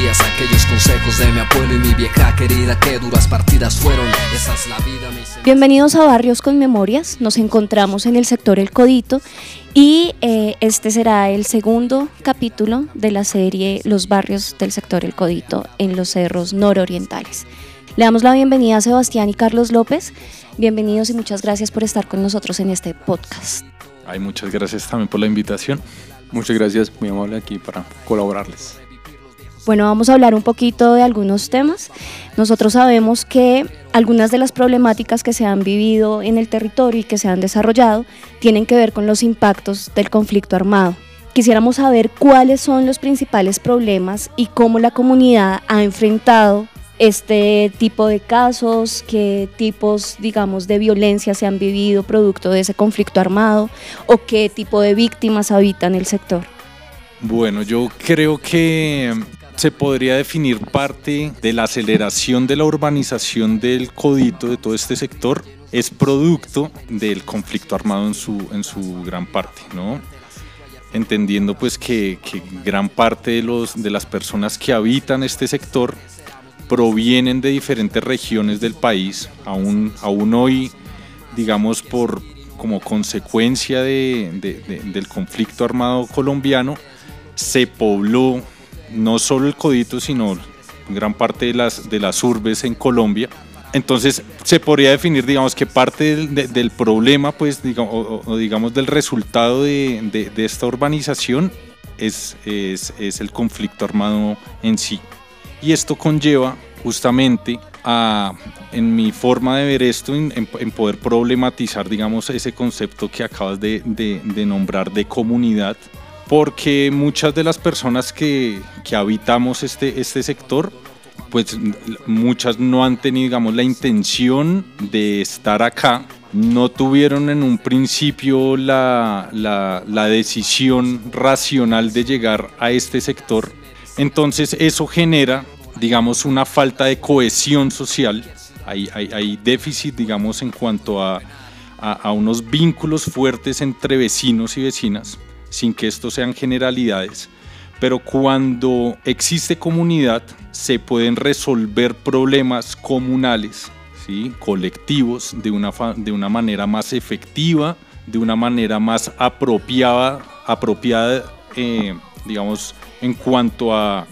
Días. Aquellos consejos de mi abuelo y mi vieja querida. Que duras partidas fueron. Esa es la vida, me dice. Bienvenidos a Barrios con Memorias. Nos encontramos en el sector El Codito y eh, este será el segundo capítulo de la serie Los barrios del sector El Codito en los cerros nororientales. Le damos la bienvenida a Sebastián y Carlos López. Bienvenidos y muchas gracias por estar con nosotros en este podcast. Ay, muchas gracias también por la invitación. Muchas gracias, muy amable aquí para colaborarles. Bueno, vamos a hablar un poquito de algunos temas. Nosotros sabemos que algunas de las problemáticas que se han vivido en el territorio y que se han desarrollado tienen que ver con los impactos del conflicto armado. Quisiéramos saber cuáles son los principales problemas y cómo la comunidad ha enfrentado este tipo de casos, qué tipos, digamos, de violencia se han vivido producto de ese conflicto armado o qué tipo de víctimas habitan el sector. Bueno, yo creo que se podría definir parte de la aceleración de la urbanización del codito de todo este sector es producto del conflicto armado en su, en su gran parte, ¿no? Entendiendo pues que, gran parte de, los, de las personas que habitan este sector provienen de diferentes regiones del país, aún, aún hoy, digamos, por como consecuencia de- de- de- del conflicto armado colombiano, se pobló no solo el Codito, sino gran parte de las, de las urbes en Colombia. Entonces se podría definir, digamos, que parte del, de- del problema, pues, digamos, o, digamos, del resultado de, de- esta urbanización es, es, es el conflicto armado en sí. Y esto conlleva justamente a, en mi forma de ver esto, en, en- poder problematizar, digamos, ese concepto que acabas de nombrar de comunidad, porque muchas de las personas que, que habitamos este, este sector, pues muchas no han tenido, digamos, la intención de estar acá, no tuvieron en un principio la, la- la decisión racional de llegar a este sector. Entonces eso genera, digamos, una falta de cohesión social. Hay, hay, hay déficit, digamos, en cuanto a, a, a unos vínculos fuertes entre vecinos y vecinas, sin que esto sean generalidades. Pero cuando existe comunidad, se pueden resolver problemas comunales, ¿sí? colectivos, de una, de una manera más efectiva, de una manera más apropiada, apropiada eh, digamos, en cuanto a,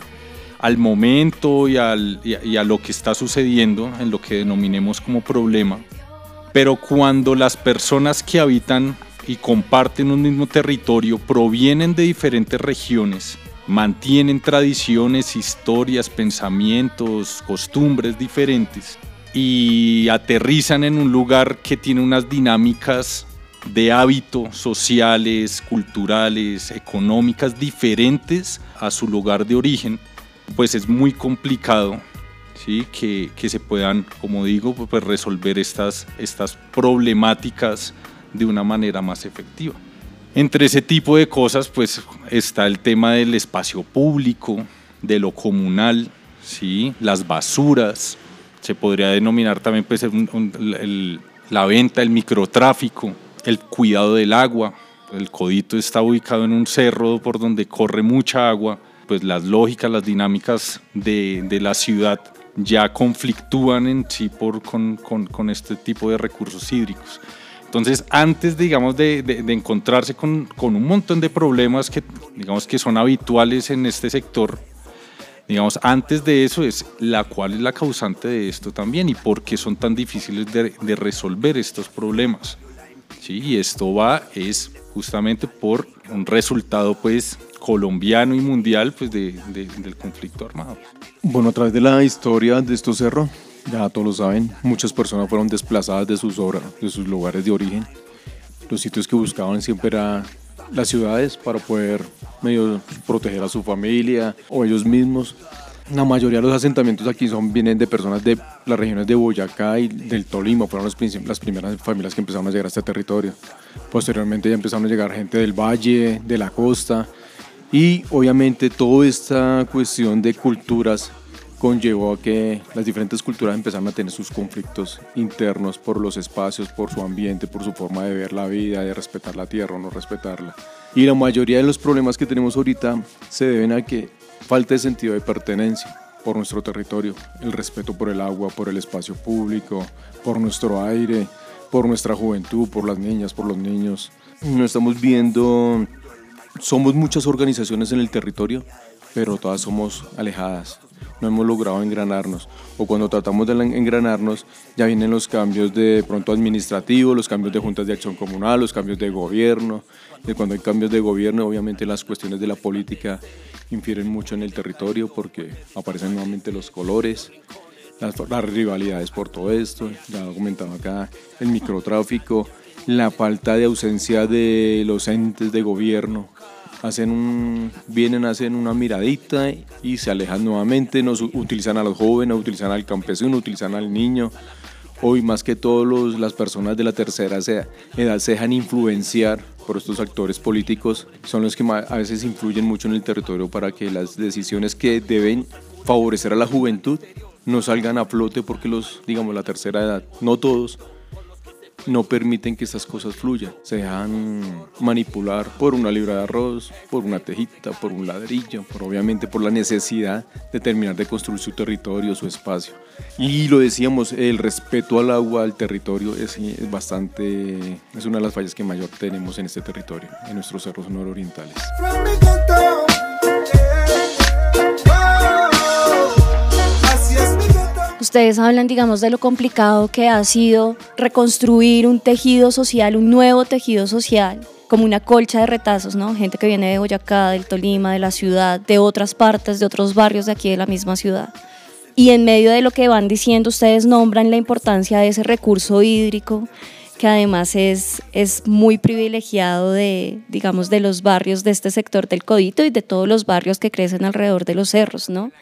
al momento y, al- a- y a lo que está sucediendo, en lo que denominemos como problema. Pero cuando las personas que habitan y comparten un mismo territorio provienen de diferentes regiones, mantienen tradiciones, historias, pensamientos, costumbres diferentes y aterrizan en un lugar que tiene unas dinámicas de hábito sociales, culturales, económicas diferentes a su lugar de origen, pues es muy complicado ¿sí? que, que se puedan, como digo, pues resolver estas, estas problemáticas de una manera más efectiva. Entre ese tipo de cosas, pues está el tema del espacio público, de lo comunal, ¿sí? las basuras, se podría denominar también pues, la venta, el microtráfico, el cuidado del agua. El codito está ubicado en un cerro por donde corre mucha agua, pues las lógicas, las dinámicas de, la ciudad ya conflictúan en sí por, con este tipo de recursos hídricos. Entonces, antes, digamos, de, de- de encontrarse con, con un montón de problemas que, digamos, que son habituales en este sector, digamos, antes de eso es la cual es la causante de esto también y por qué son tan difíciles de, de resolver estos problemas. ¿sí? Y esto va es justamente por un resultado pues colombiano y mundial pues de, del conflicto armado. Bueno, a través de la historia de estos cerros, ya todos lo saben, muchas personas fueron desplazadas de sus, obras, de sus lugares de origen. Los sitios que buscaban siempre eran las ciudades para poder medio proteger a su familia o ellos mismos. La mayoría de los asentamientos aquí son, vienen de personas de las regiones de Boyacá y del Tolima, fueron las primeras familias que empezaron a llegar a este territorio. Posteriormente ya empezaron a llegar gente del valle, de la costa y obviamente toda esta cuestión de culturas conllevó a que las diferentes culturas empezaron a tener sus conflictos internos por los espacios, por su ambiente, por su forma de ver la vida, de respetar la tierra o no respetarla. Y la mayoría de los problemas que tenemos ahorita se deben a que falta de sentido de pertenencia por nuestro territorio, el respeto por el agua, por el espacio público, por nuestro aire, por nuestra juventud, por las niñas, por los niños. No estamos viendo, somos muchas organizaciones en el territorio, pero todas somos alejadas. No hemos logrado engranarnos. O cuando tratamos de engranarnos, ya vienen los cambios de pronto administrativos, los cambios de juntas de acción comunal, los cambios de gobierno. Y cuando hay cambios de gobierno, obviamente las cuestiones de la política infieren mucho en el territorio porque aparecen nuevamente los colores, las, rivalidades por todo esto, ya acá, el microtráfico, la falta de ausencia de los entes de gobierno. Hacen un, vienen, hacen una miradita y se alejan nuevamente, nos utilizan a los jóvenes, utilizan al campesino, utilizan al niño. Hoy más que todos las personas de la tercera edad se dejan influenciar por estos actores políticos son los que a veces influyen mucho en el territorio para que las decisiones que deben favorecer a la juventud no salgan a flote porque los, digamos, la tercera edad, no todos, no permiten que estas cosas fluyan. Se dejan manipular por una libra de arroz, por una tejita, por un ladrillo, por obviamente por la necesidad de terminar de construir su territorio, su espacio. Y lo decíamos, el respeto al agua, al territorio es, bastante, es una de las fallas que mayor tenemos en este territorio, en nuestros cerros nororientales. Ustedes hablan, digamos, de lo complicado que ha sido reconstruir un tejido social, un nuevo tejido social, como una colcha de retazos, ¿no? Gente que viene de Boyacá, del Tolima, de la ciudad, de otras partes, de otros barrios de aquí de la misma ciudad. Y en medio de lo que van diciendo, ustedes nombran la importancia de ese recurso hídrico, que además es, es muy privilegiado de, digamos, de los barrios de este sector del Codito y de todos los barrios que crecen alrededor de los cerros, ¿no?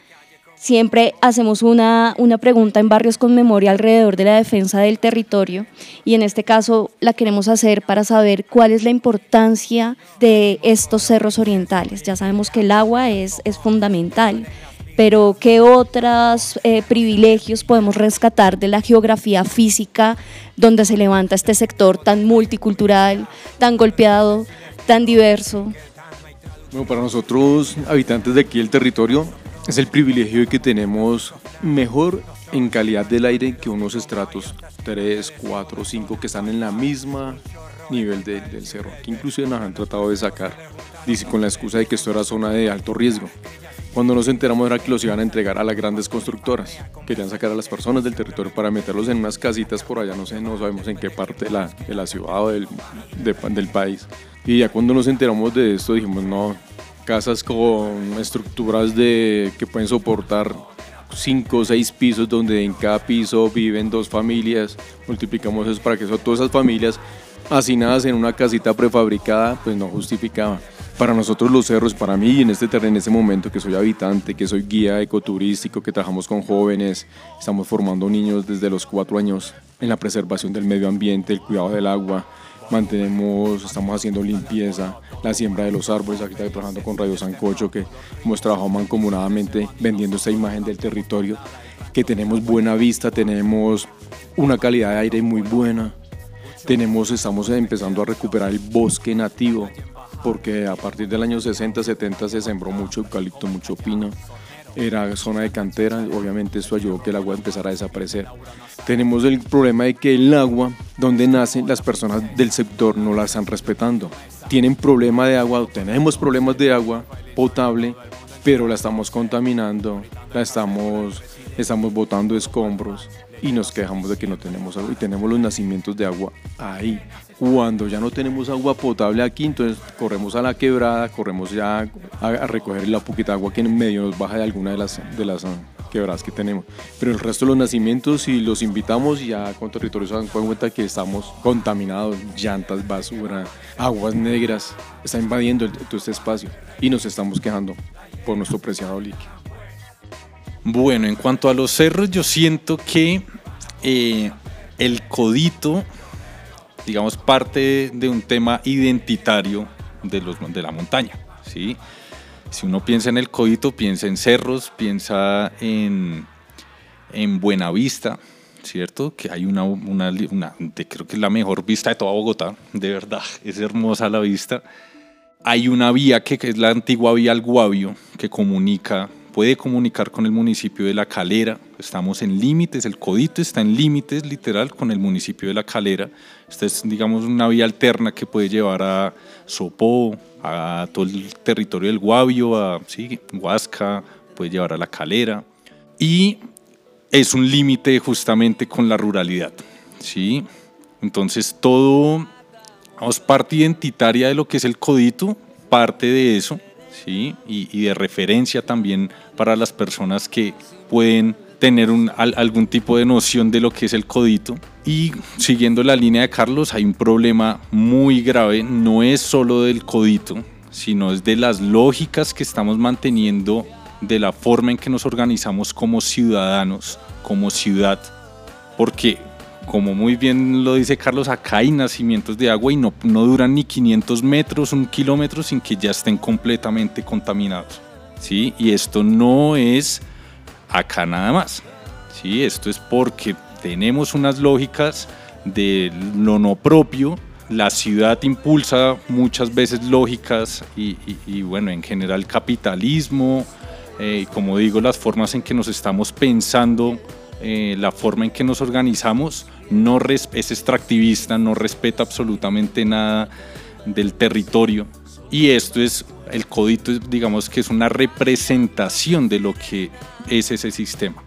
Siempre hacemos una, una pregunta en Barrios con Memoria alrededor de la defensa del territorio y en este caso la queremos hacer para saber cuál es la importancia de estos cerros orientales. Ya sabemos que el agua es, es fundamental, pero ¿qué otros eh, privilegios podemos rescatar de la geografía física donde se levanta este sector tan multicultural, tan golpeado, tan diverso? Bueno, para nosotros, habitantes de aquí del territorio, es el privilegio que tenemos mejor en calidad del aire que unos estratos 3, 4, 5 que están en la misma nivel del cerro, que inclusive nos han tratado de sacar, dice con la excusa de que esto era zona de alto riesgo. Cuando nos enteramos era que los iban a entregar a las grandes constructoras, querían sacar a las personas del territorio para meterlos en unas casitas por allá, no sé, no sabemos en qué parte de la, de la ciudad o del, del país. Y ya cuando nos enteramos de esto dijimos, no, casas con estructuras de, que pueden soportar cinco o seis pisos donde en cada piso viven dos familias, multiplicamos eso para que son todas esas familias hacinadas en una casita prefabricada, pues no justificaba. Para nosotros los cerros, para mí en este terreno, en este momento que soy habitante, que soy guía ecoturístico, que trabajamos con jóvenes, estamos formando niños desde los cuatro años en la preservación del medio ambiente, el cuidado del agua, mantenemos, estamos haciendo limpieza, la siembra de los árboles, aquí estoy trabajando con Radio Sancocho, que hemos trabajado mancomunadamente vendiendo esta imagen del territorio, que tenemos buena vista, tenemos una calidad de aire muy buena, tenemos, estamos empezando a recuperar el bosque nativo, porque a partir del año 60, 70 se sembró mucho eucalipto, mucho pino, era zona de cantera, obviamente esto ayudó que el agua empezara a desaparecer. Tenemos el problema de que el agua donde nacen las personas del sector no la están respetando. Tienen problema de agua, tenemos problemas de agua potable, pero la estamos contaminando, la estamos, estamos botando escombros y nos quejamos de que no tenemos agua y tenemos los nacimientos de agua ahí Cuando ya no tenemos agua potable aquí, entonces corremos a la quebrada, corremos ya a, recoger la poquita agua que en medio nos baja de alguna de las, de las ah, quebradas que tenemos. Pero el resto de los nacimientos, si los invitamos, ya con territorios se dan cuenta que estamos contaminados, llantas, basura, aguas negras, está invadiendo todo este espacio y nos estamos quejando por nuestro preciado líquido. Bueno, en cuanto a los cerros, yo siento que eh, el codito, digamos, parte de un tema identitario de, los, de la montaña. ¿sí? Si uno piensa en el codito, piensa en cerros, piensa en, en Buenavista, ¿cierto? Que hay una, una, creo que es la mejor vista de toda Bogotá, de verdad, es hermosa la vista. Hay una vía que, que es la antigua vía al Guavio, que comunica puede comunicar con el municipio de La Calera. Estamos en límites, el codito está en límites literal con el municipio de La Calera. Esta es, digamos, una vía alterna que puede llevar a Sopó, a todo el territorio del Guavio, a sí, Huasca, puede llevar a La Calera. Y es un límite justamente con la ruralidad. ¿sí? Entonces, todo, vamos, parte identitaria de lo que es el codito, parte de eso ¿sí? y, de referencia también para las personas que pueden tener algún tipo de noción de lo que es el codito. Y siguiendo la línea de Carlos, hay un problema muy grave, no es solo del codito, sino es de las lógicas que estamos manteniendo, de la forma en que nos organizamos como ciudadanos, como ciudad, porque como muy bien lo dice Carlos, acá hay nacimientos de agua y no, no duran ni 500 metros, un kilómetro sin que ya estén completamente contaminados. ¿sí? Y esto no es acá nada más. ¿sí? Esto es porque tenemos unas lógicas de lo no propio. La ciudad impulsa muchas veces lógicas y, bueno, en general capitalismo, eh, como digo, las formas en que nos estamos pensando eh, la forma en que nos organizamos no es extractivista, no respeta absolutamente nada del territorio. Y esto es, el codito, digamos que es una representación de lo que es ese sistema.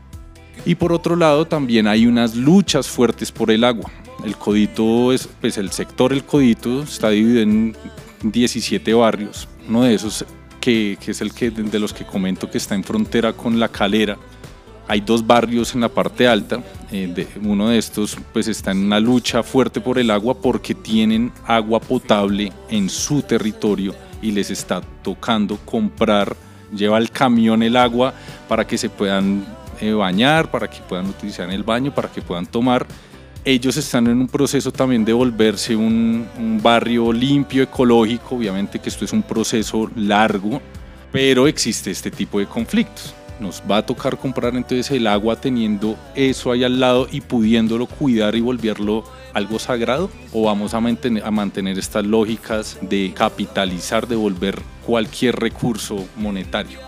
Y por otro lado también hay unas luchas fuertes por el agua. El codito es, pues el sector El Codito está dividido en 17 barrios. Uno de esos que, es el que, de los que comento que está en frontera con La Calera, hay dos barrios en la parte alta, eh, uno de estos pues está en una lucha fuerte por el agua porque tienen agua potable en su territorio y les está tocando comprar, lleva el camión el agua para que se puedan eh, bañar, para que puedan utilizar el baño, para que puedan tomar. Ellos están en un proceso también de volverse un barrio limpio, ecológico, obviamente que esto es un proceso largo, pero existe este tipo de conflictos nos va a tocar comprar entonces el agua teniendo eso ahí al lado y pudiéndolo cuidar y volverlo algo sagrado o vamos a mantener, a mantener estas lógicas de capitalizar, de volver cualquier recurso monetario.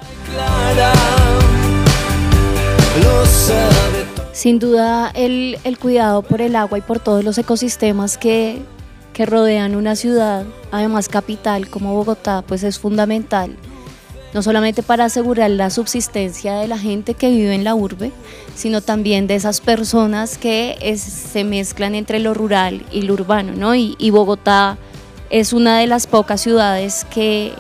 Sin duda el, el, cuidado por el agua y por todos los ecosistemas que, que rodean una ciudad, además capital como Bogotá, pues es fundamental no solamente para asegurar la subsistencia de la gente que vive en la urbe, sino también de esas personas que se mezclan entre lo rural y lo urbano, ¿no? Y, y, Bogotá es una de las pocas ciudades que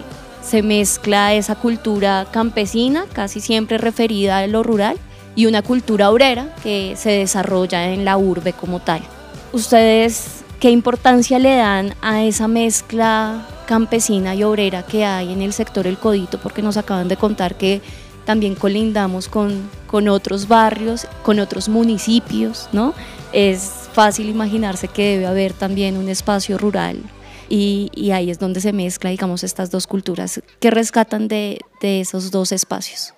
se mezcla esa cultura campesina, casi siempre referida a lo rural, y una cultura obrera que se desarrolla en la urbe como tal. ¿Ustedes qué importancia le dan a esa mezcla campesina y obrera que hay en el sector El Codito, porque nos acaban de contar que también colindamos con, con otros barrios, con otros municipios, ¿no? Es fácil imaginarse que debe haber también un espacio rural y, y, ahí es donde se mezcla, digamos, estas dos culturas que rescatan de, de, esos dos espacios.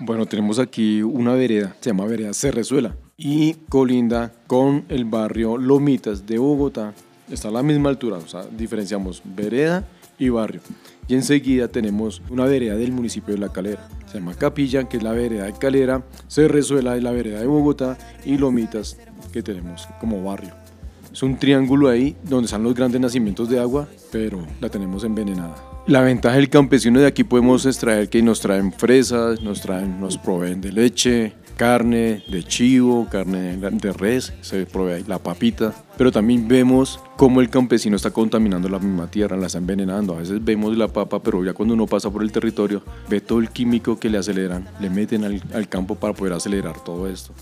Bueno, tenemos aquí una vereda, se llama Vereda Cerrezuela y colinda con el barrio Lomitas de Bogotá, está a la misma altura, o sea, diferenciamos vereda y barrio. Y enseguida tenemos una vereda del municipio de La Calera. Se llama Capilla, que es la vereda de Calera, Cerrezuela es la vereda de Bogotá y Lomitas, que tenemos como barrio. Es un triángulo ahí donde están los grandes nacimientos de agua, pero la tenemos envenenada. La ventaja del campesino de aquí podemos extraer que nos traen fresas, nos traen, nos proveen de leche, carne de chivo, carne de res, se provee la papita, pero también vemos cómo el campesino está contaminando la misma tierra, la está envenenando. A veces vemos la papa, pero ya cuando uno pasa por el territorio, ve todo el químico que le aceleran, le meten al, al campo para poder acelerar todo esto.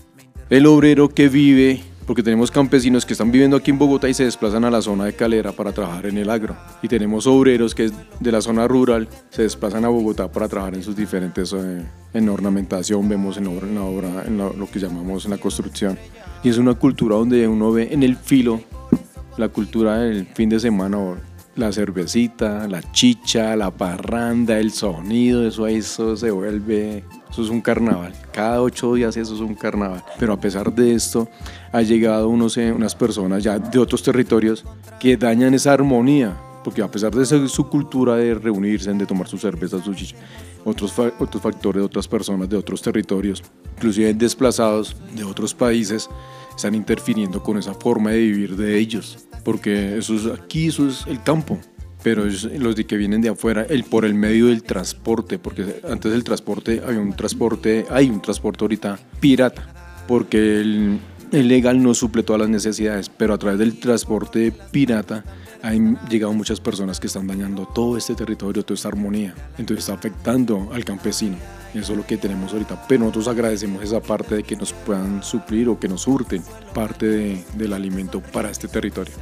El obrero que vive porque tenemos campesinos que están viviendo aquí en Bogotá y se desplazan a la zona de Calera para trabajar en el agro. Y tenemos obreros que de la zona rural se desplazan a Bogotá para trabajar en sus diferentes, eh, en ornamentación, vemos en, obra, en, la obra, en lo que llamamos en la construcción. Y es una cultura donde uno ve en el filo la cultura del fin de semana, la cervecita, la chicha, la parranda, el sonido, eso, eso se vuelve eso es un carnaval. Cada ocho días eso es un carnaval. Pero a pesar de esto, ha llegado unos, eh, unas personas ya de otros territorios que dañan esa armonía. Porque a pesar de su cultura de reunirse, de tomar sus cervezas, sus chichas, otros, otros factores otras personas de otros territorios, inclusive desplazados de otros países, están interfiriendo con esa forma de vivir de ellos. Porque eso es, aquí eso es el campo pero los de que vienen de afuera, el por el medio del transporte, porque antes del transporte había un transporte, hay un transporte ahorita pirata, porque el, el legal no suple todas las necesidades, pero a través del transporte pirata han llegado muchas personas que están dañando todo este territorio, toda esta armonía, entonces está afectando al campesino. Eso es lo que tenemos ahorita. Pero nosotros agradecemos esa parte de que nos puedan suplir o que nos surten parte del alimento para este territorio.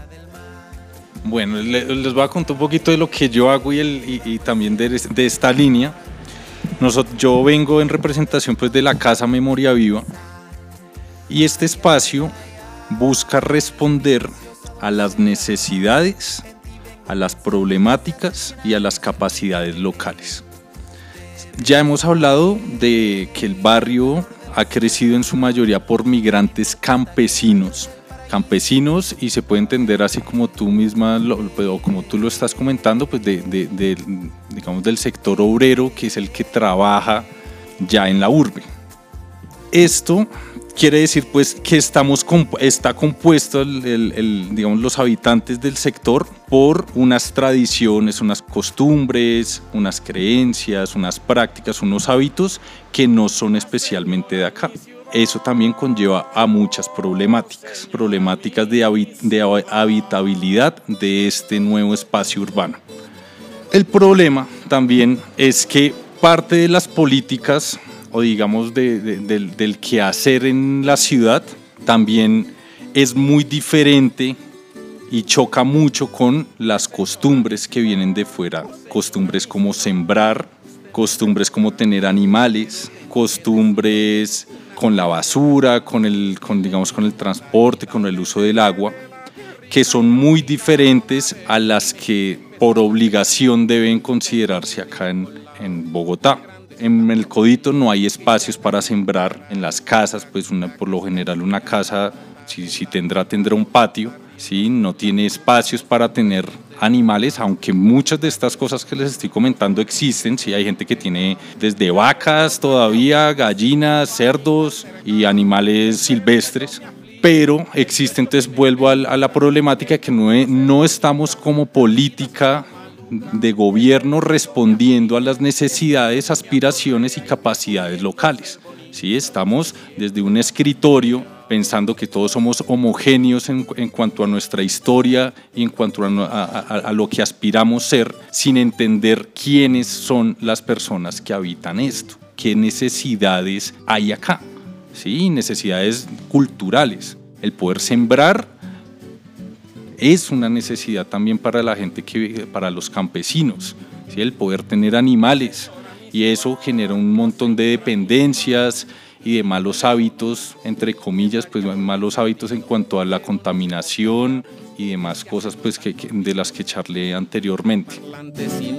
Bueno, les voy a contar un poquito de lo que yo hago y, también de, esta línea. Yo vengo en representación pues, de la Casa Memoria Viva y este espacio busca responder a las necesidades, a las problemáticas y a las capacidades locales. Ya hemos hablado de que el barrio ha crecido en su mayoría por migrantes campesinos campesinos y se puede entender así como tú misma pues, o como tú lo estás comentando, pues de, digamos del sector obrero que es el que trabaja ya en la urbe. Esto quiere decir pues que estamos está compuesto digamos, los habitantes del sector por unas tradiciones, unas costumbres, unas creencias, unas prácticas, unos hábitos que no son especialmente de acá eso también conlleva a muchas problemáticas, problemáticas de, habitabilidad de este nuevo espacio urbano. El problema también es que parte de las políticas o digamos del, del quehacer en la ciudad también es muy diferente y choca mucho con las costumbres que vienen de fuera, costumbres como sembrar, costumbres como tener animales, costumbres con la basura, con el, con, digamos, con el transporte, con el uso del agua, que son muy diferentes a las que por obligación deben considerarse acá en, en Bogotá. En el Codito no hay espacios para sembrar en las casas, pues una, por lo general una casa, si, si tendrá, tendrá un patio, ¿sí? no tiene espacios para tener animales, aunque muchas de estas cosas que les estoy comentando existen, sí hay gente que tiene desde vacas todavía, gallinas, cerdos y animales silvestres, pero existe, entonces vuelvo a la problemática que no, no estamos como política de gobierno respondiendo a las necesidades, aspiraciones y capacidades locales. ¿sí? Estamos desde un escritorio pensando que todos somos homogéneos en, cuanto a nuestra historia y en cuanto a, lo que aspiramos ser, sin entender quiénes son las personas que habitan esto, qué necesidades hay acá, ¿sí? necesidades culturales. El poder sembrar es una necesidad también para la gente, que, para los campesinos, ¿sí? el poder tener animales, y eso genera un montón de dependencias, y de malos hábitos, entre comillas, pues malos hábitos en cuanto a la contaminación y demás cosas pues que, de las que charlé anteriormente.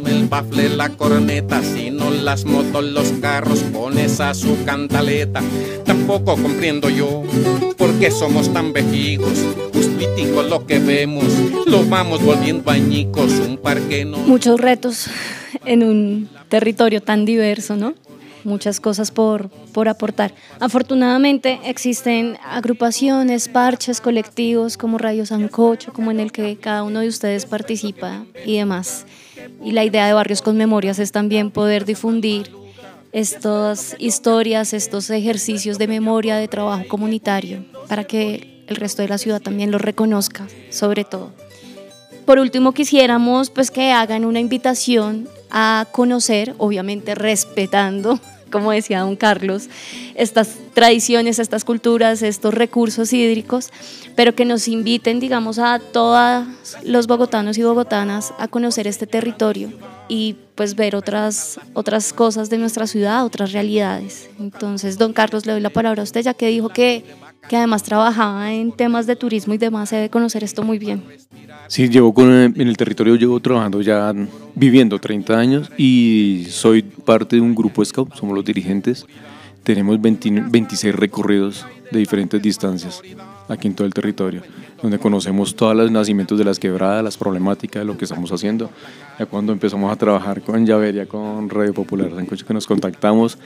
el bafle, la corneta, sino las motos, los carros, pones a su cantaleta. Tampoco comprendo yo por qué somos tan vejigos, justitico lo que vemos, lo vamos volviendo añicos, un parque no... Muchos retos en un territorio tan diverso, ¿no? Muchas cosas por, por aportar. Afortunadamente existen agrupaciones, parches, colectivos como Radio Sancocho, como en el que cada uno de ustedes participa y demás. Y la idea de Barrios con Memorias es también poder difundir estas historias, estos ejercicios de memoria, de trabajo comunitario, para que el resto de la ciudad también los reconozca, sobre todo. Por último, quisiéramos pues que hagan una invitación a conocer, obviamente respetando como decía don Carlos, estas tradiciones, estas culturas, estos recursos hídricos, pero que nos inviten, digamos, a todos los bogotanos y bogotanas a conocer este territorio y pues ver otras, otras cosas de nuestra ciudad, otras realidades. Entonces, don Carlos, le doy la palabra a usted, ya que dijo que, que además trabajaba en temas de turismo y demás, se debe conocer esto muy bien. Sí, llevo con, en el territorio, llevo trabajando ya, viviendo 30 años y soy parte de un grupo Scout, somos los dirigentes. Tenemos 26 recorridos de diferentes distancias aquí en todo el territorio, donde conocemos todos los nacimientos de las quebradas, las problemáticas de lo que estamos haciendo. Ya cuando empezamos a trabajar con Llaveria, con Radio Popular Sancocho, que nos contactamos,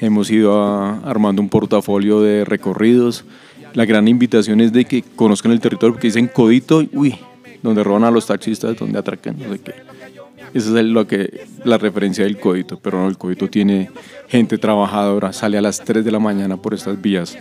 hemos ido armando un portafolio de recorridos. La gran invitación es de que conozcan el territorio, porque dicen codito, uy, donde roban a los taxistas, donde atracan, no sé qué. Esa es lo que, la referencia del codito, pero no, el codito tiene gente trabajadora, sale a las 3 de la mañana por estas vías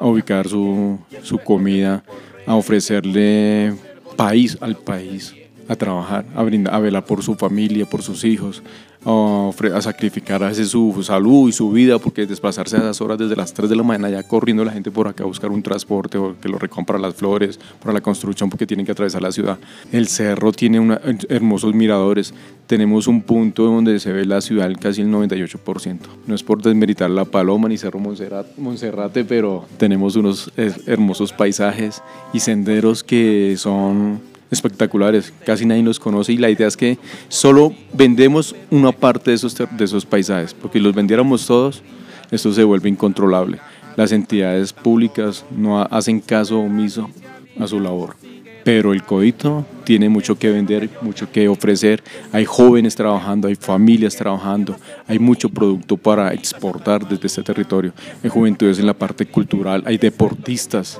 a ubicar su, su comida, a ofrecerle país al país, a trabajar, a, brindar, a velar por su familia, por sus hijos, a, sacrificar a veces su salud y su vida, porque desplazarse a esas horas desde las 3 de la mañana ya corriendo la gente por acá a buscar un transporte o que lo recompra las flores, para la construcción, porque tienen que atravesar la ciudad. El cerro tiene una, hermosos miradores. Tenemos un punto donde se ve la ciudad casi el 98%. No es por desmeritar la Paloma ni Cerro Monserrate, pero tenemos unos hermosos paisajes y senderos que son espectaculares, casi nadie los conoce y la idea es que solo vendemos una parte de esos, de esos paisajes, porque si los vendiéramos todos, esto se vuelve incontrolable. Las entidades públicas no hacen caso omiso a su labor. Pero el Codito tiene mucho que vender, mucho que ofrecer. Hay jóvenes trabajando, hay familias trabajando, hay mucho producto para exportar desde este territorio. Hay juventudes en la parte cultural, hay deportistas.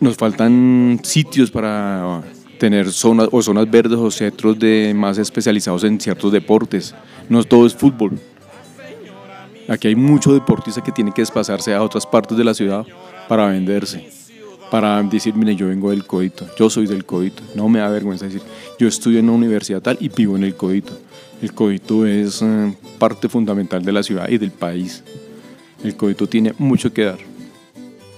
Nos faltan sitios para tener zonas o zonas verdes o centros de más especializados en ciertos deportes. No todo es fútbol. Aquí hay mucho deportista que tiene que desplazarse a otras partes de la ciudad para venderse, para decir, mire, yo vengo del Codito, yo soy del Codito. No me da vergüenza decir, yo estudio en una universidad tal y vivo en el Codito. El Codito es eh, parte fundamental de la ciudad y del país. El Codito tiene mucho que dar.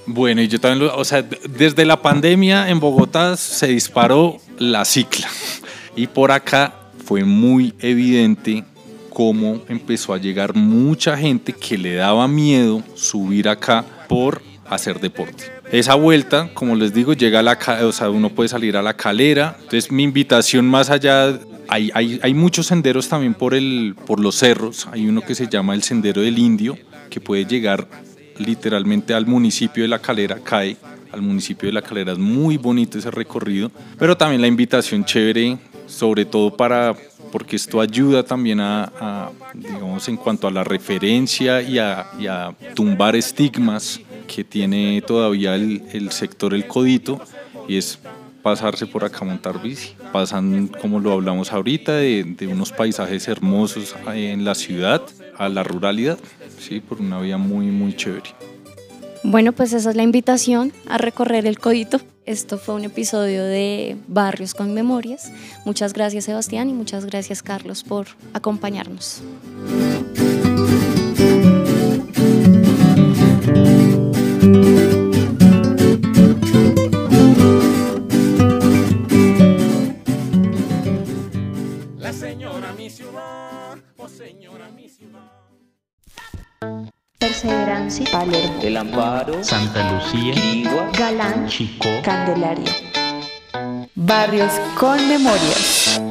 Bueno, y yo también, o sea, desde la pandemia en Bogotá se disparó la cicla. Y por acá fue muy evidente cómo empezó a llegar mucha gente que le daba miedo subir acá por hacer deporte. Esa vuelta, como les digo, llega a la, o sea, uno puede salir a la calera. Entonces, mi invitación más allá, hay, hay, hay muchos senderos también por, el, por los cerros. Hay uno que se llama el Sendero del Indio, que puede llegar literalmente al municipio de La Calera, cae al municipio de La Calera. Es muy bonito ese recorrido, pero también la invitación chévere, sobre todo para porque esto ayuda también a, digamos, en cuanto a la referencia y a, tumbar estigmas que tiene todavía el, sector El Codito, y es pasarse por acá a montar bici. Pasan, como lo hablamos ahorita, de unos paisajes hermosos en la ciudad a la ruralidad. ¿Sí? por una vía muy, muy chévere. Bueno, pues esa es la invitación a recorrer el codito. Esto fue un episodio de Barrios con Memorias. Muchas gracias Sebastián y muchas gracias Carlos por acompañarnos. Perseverancia, Palermo, El Amparo, Santa Lucía, Quirigua, Galán, Chico, Candelaria. Barrios con memorias.